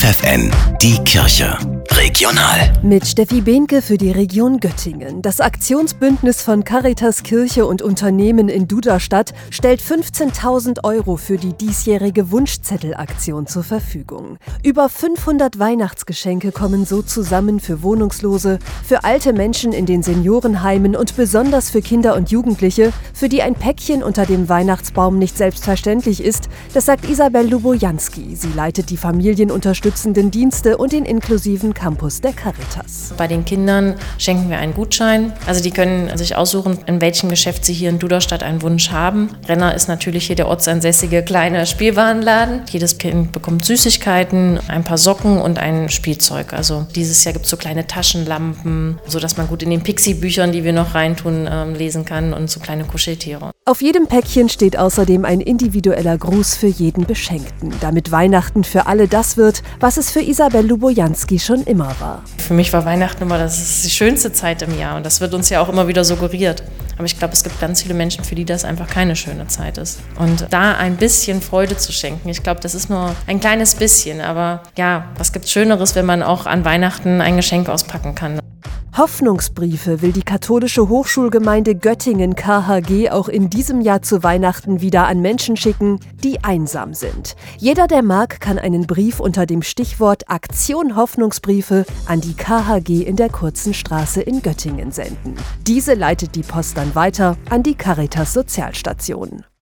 FFN, die Kirche. Regional. Mit Steffi Behnke für die Region Göttingen. Das Aktionsbündnis von Caritas Kirche und Unternehmen in Duderstadt stellt 15.000 Euro für die diesjährige Wunschzettelaktion zur Verfügung. Über 500 Weihnachtsgeschenke kommen so zusammen für Wohnungslose, für alte Menschen in den Seniorenheimen und besonders für Kinder und Jugendliche, für die ein Päckchen unter dem Weihnachtsbaum nicht selbstverständlich ist. Das sagt Isabel Lubojanski. Sie leitet die familienunterstützenden Dienste und den inklusiven Campus der Caritas. Bei den Kindern schenken wir einen Gutschein. Also die können sich aussuchen, in welchem Geschäft sie hier in Duderstadt einen Wunsch haben. Renner ist natürlich hier der ortsansässige kleine Spielwarenladen. Jedes Kind bekommt Süßigkeiten, ein paar Socken und ein Spielzeug. Also dieses Jahr gibt es so kleine Taschenlampen, sodass man gut in den Pixie-Büchern, die wir noch reintun, ähm, lesen kann und so kleine Kuscheltiere. Auf jedem Päckchen steht außerdem ein individueller Gruß für jeden Beschenkten, damit Weihnachten für alle das wird, was es für Isabel Lubojanski schon immer war. Für mich war Weihnachten immer das die schönste Zeit im Jahr und das wird uns ja auch immer wieder suggeriert. Aber ich glaube, es gibt ganz viele Menschen, für die das einfach keine schöne Zeit ist. Und da ein bisschen Freude zu schenken, ich glaube, das ist nur ein kleines bisschen. Aber ja, was gibt Schöneres, wenn man auch an Weihnachten ein Geschenk auspacken kann? Hoffnungsbriefe will die katholische Hochschulgemeinde Göttingen KHG auch in diesem Jahr zu Weihnachten wieder an Menschen schicken, die einsam sind. Jeder, der mag, kann einen Brief unter dem Stichwort Aktion Hoffnungsbriefe an die KHG in der kurzen Straße in Göttingen senden. Diese leitet die Post dann weiter an die Caritas Sozialstation.